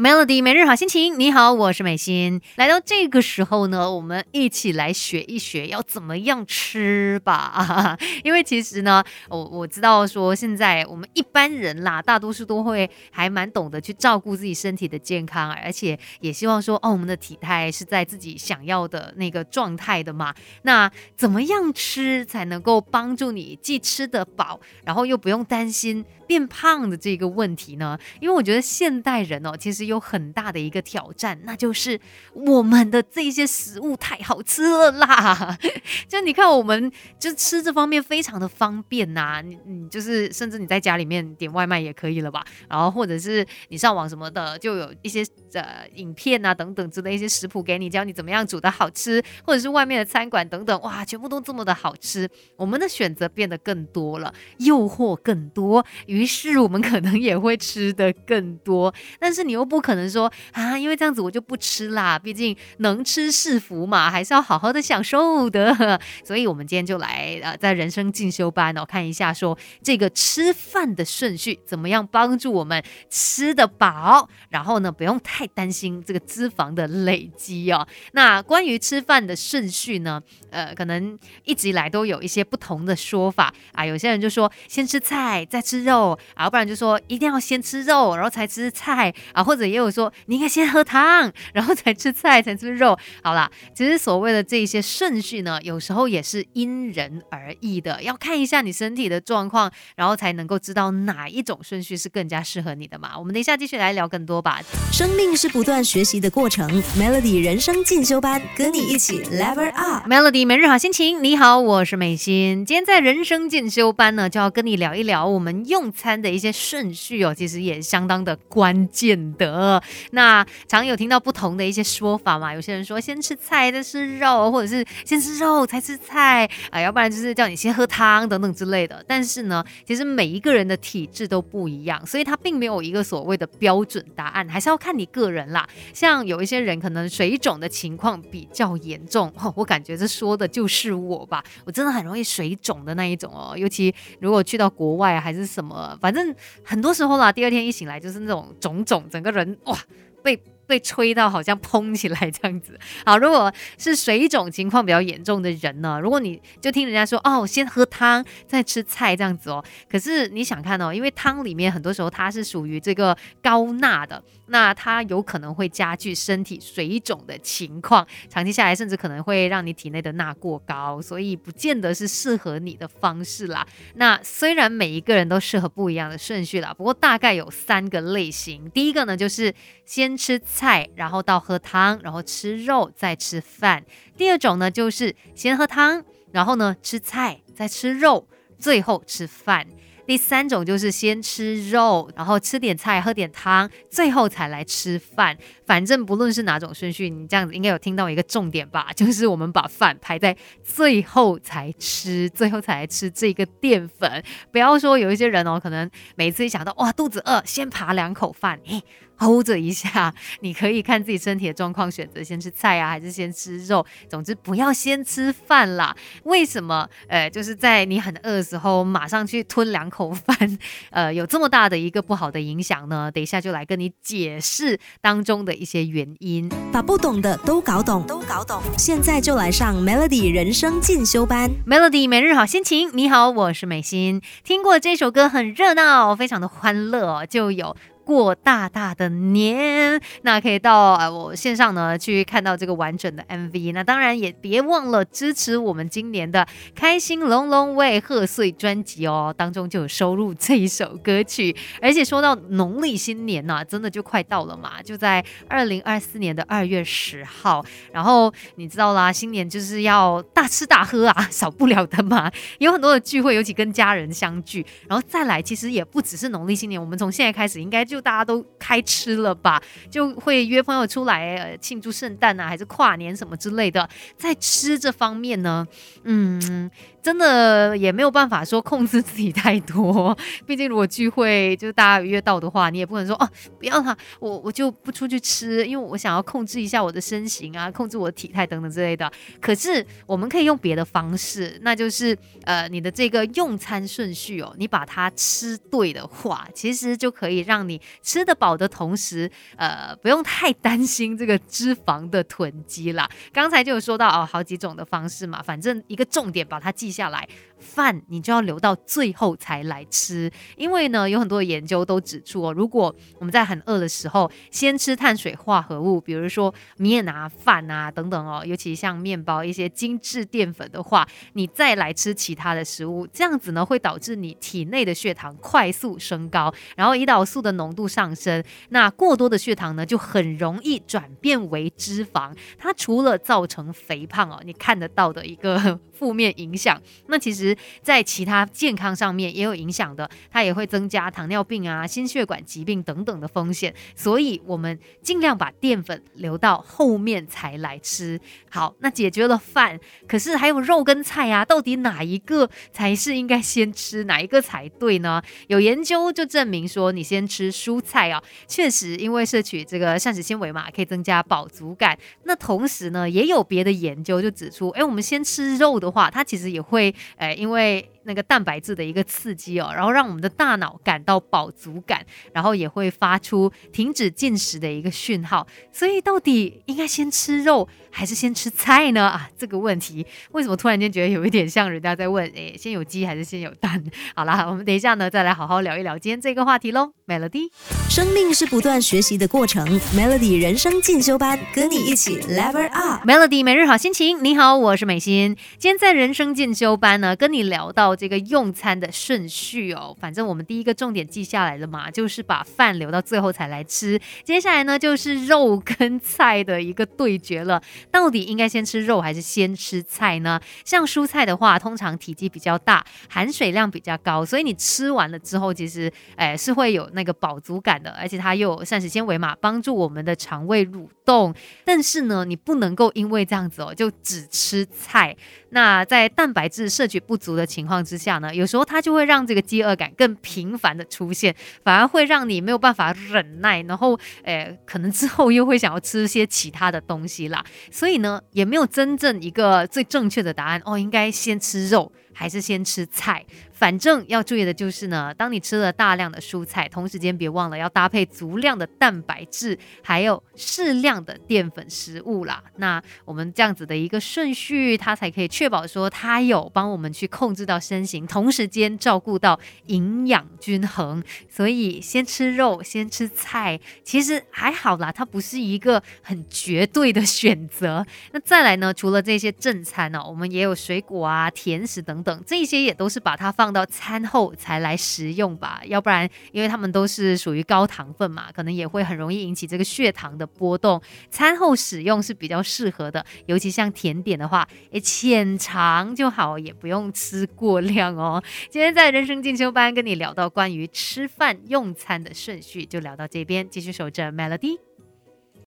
Melody 每日好心情，你好，我是美心。来到这个时候呢，我们一起来学一学要怎么样吃吧。因为其实呢，我我知道说现在我们一般人啦，大多数都会还蛮懂得去照顾自己身体的健康，而且也希望说哦，我们的体态是在自己想要的那个状态的嘛。那怎么样吃才能够帮助你既吃得饱，然后又不用担心变胖的这个问题呢？因为我觉得现代人哦，其实有很大的一个挑战，那就是我们的这些食物太好吃了啦！就你看，我们就吃这方面非常的方便呐，你你就是甚至你在家里面点外卖也可以了吧？然后或者是你上网什么的，就有一些呃影片啊等等之类一些食谱给你，教你怎么样煮的好吃，或者是外面的餐馆等等，哇，全部都这么的好吃，我们的选择变得更多了，诱惑更多，于是我们可能也会吃的更多，但是你又不。不可能说啊，因为这样子我就不吃啦。毕竟能吃是福嘛，还是要好好的享受的。所以，我们今天就来呃，在人生进修班哦，看一下说这个吃饭的顺序怎么样帮助我们吃得饱，然后呢，不用太担心这个脂肪的累积哦。那关于吃饭的顺序呢，呃，可能一直以来都有一些不同的说法啊。有些人就说先吃菜再吃肉，啊，不然就说一定要先吃肉然后才吃菜啊，或者。也有说你应该先喝汤，然后才吃菜，才吃肉。好啦，其实所谓的这些顺序呢，有时候也是因人而异的，要看一下你身体的状况，然后才能够知道哪一种顺序是更加适合你的嘛。我们等一下继续来聊更多吧。生命是不断学习的过程，Melody 人生进修班，跟你一起 Level Up。Melody 每日好心情，你好，我是美心。今天在人生进修班呢，就要跟你聊一聊我们用餐的一些顺序哦，其实也相当的关键的。呃，那常有听到不同的一些说法嘛？有些人说先吃菜再吃肉，或者是先吃肉才吃菜啊，要不然就是叫你先喝汤等等之类的。但是呢，其实每一个人的体质都不一样，所以它并没有一个所谓的标准答案，还是要看你个人啦。像有一些人可能水肿的情况比较严重，我感觉这说的就是我吧，我真的很容易水肿的那一种哦。尤其如果去到国外还是什么，反正很多时候啦，第二天一醒来就是那种肿肿，整个人。哇，被被吹到好像砰起来这样子。好，如果是水肿情况比较严重的人呢，如果你就听人家说哦，先喝汤再吃菜这样子哦，可是你想看哦，因为汤里面很多时候它是属于这个高钠的。那它有可能会加剧身体水肿的情况，长期下来甚至可能会让你体内的钠过高，所以不见得是适合你的方式啦。那虽然每一个人都适合不一样的顺序啦，不过大概有三个类型。第一个呢，就是先吃菜，然后到喝汤，然后吃肉再吃饭。第二种呢，就是先喝汤，然后呢吃菜，再吃肉，最后吃饭。第三种就是先吃肉，然后吃点菜，喝点汤，最后才来吃饭。反正不论是哪种顺序，你这样子应该有听到一个重点吧？就是我们把饭排在最后才吃，最后才来吃这个淀粉。不要说有一些人哦，可能每次一想到哇肚子饿，先扒两口饭，诶。hold 着一下，你可以看自己身体的状况，选择先吃菜啊，还是先吃肉。总之不要先吃饭啦。为什么？呃，就是在你很饿的时候，马上去吞两口饭，呃，有这么大的一个不好的影响呢？等一下就来跟你解释当中的一些原因，把不懂的都搞懂，都搞懂。现在就来上 Melody 人生进修班，Melody 每日好心情。你好，我是美心。听过这首歌很热闹，非常的欢乐，就有。过大大的年，那可以到呃我线上呢去看到这个完整的 MV。那当然也别忘了支持我们今年的开心龙龙为贺岁专辑哦，当中就有收录这一首歌曲。而且说到农历新年呢，真的就快到了嘛，就在二零二四年的二月十号。然后你知道啦，新年就是要大吃大喝啊，少不了的嘛。有很多的聚会，尤其跟家人相聚。然后再来，其实也不只是农历新年，我们从现在开始应该就大家都开吃了吧，就会约朋友出来庆祝圣诞啊，还是跨年什么之类的。在吃这方面呢，嗯。真的也没有办法说控制自己太多，毕竟如果聚会就是大家约到的话，你也不可能说哦不要啦，我我就不出去吃，因为我想要控制一下我的身形啊，控制我的体态等等之类的。可是我们可以用别的方式，那就是呃你的这个用餐顺序哦，你把它吃对的话，其实就可以让你吃得饱的同时，呃，不用太担心这个脂肪的囤积啦。刚才就有说到哦，好几种的方式嘛，反正一个重点把它记下来。饭你就要留到最后才来吃，因为呢，有很多研究都指出哦，如果我们在很饿的时候先吃碳水化合物，比如说面啊、饭啊等等哦，尤其像面包一些精致淀粉的话，你再来吃其他的食物，这样子呢会导致你体内的血糖快速升高，然后胰岛素的浓度上升，那过多的血糖呢就很容易转变为脂肪，它除了造成肥胖哦，你看得到的一个 负面影响，那其实。在其他健康上面也有影响的，它也会增加糖尿病啊、心血管疾病等等的风险，所以我们尽量把淀粉留到后面才来吃。好，那解决了饭，可是还有肉跟菜啊，到底哪一个才是应该先吃，哪一个才对呢？有研究就证明说，你先吃蔬菜啊，确实因为摄取这个膳食纤维嘛，可以增加饱足感。那同时呢，也有别的研究就指出，哎，我们先吃肉的话，它其实也会，哎。因为那个蛋白质的一个刺激哦，然后让我们的大脑感到饱足感，然后也会发出停止进食的一个讯号。所以到底应该先吃肉还是先吃菜呢？啊，这个问题为什么突然间觉得有一点像人家在问，诶，先有鸡还是先有蛋？好啦，我们等一下呢再来好好聊一聊今天这个话题喽。Melody，生命是不断学习的过程，Melody 人生进修班跟你一起 Level Up。Melody 每日好心情，你好，我是美心。今天在人生进修班呢，跟跟你聊到这个用餐的顺序哦，反正我们第一个重点记下来了嘛，就是把饭留到最后才来吃。接下来呢，就是肉跟菜的一个对决了，到底应该先吃肉还是先吃菜呢？像蔬菜的话，通常体积比较大，含水量比较高，所以你吃完了之后，其实哎是会有那个饱足感的，而且它又有膳食纤维嘛，帮助我们的肠胃蠕动。但是呢，你不能够因为这样子哦，就只吃菜。那在蛋白质摄取不足的情况之下呢，有时候它就会让这个饥饿感更频繁的出现，反而会让你没有办法忍耐，然后诶，可能之后又会想要吃些其他的东西啦。所以呢，也没有真正一个最正确的答案哦，应该先吃肉还是先吃菜？反正要注意的就是呢，当你吃了大量的蔬菜，同时间别忘了要搭配足量的蛋白质，还有适量的淀粉食物啦。那我们这样子的一个顺序，它才可以确保说它有帮我们去控制到身形，同时间照顾到营养均衡。所以先吃肉，先吃菜，其实还好啦，它不是一个很绝对的选择。那再来呢，除了这些正餐呢，我们也有水果啊、甜食等等，这些也都是把它放。到餐后才来食用吧，要不然，因为他们都是属于高糖分嘛，可能也会很容易引起这个血糖的波动。餐后使用是比较适合的，尤其像甜点的话，诶，浅尝就好，也不用吃过量哦。今天在人生进修班跟你聊到关于吃饭用餐的顺序，就聊到这边，继续守着 Melody。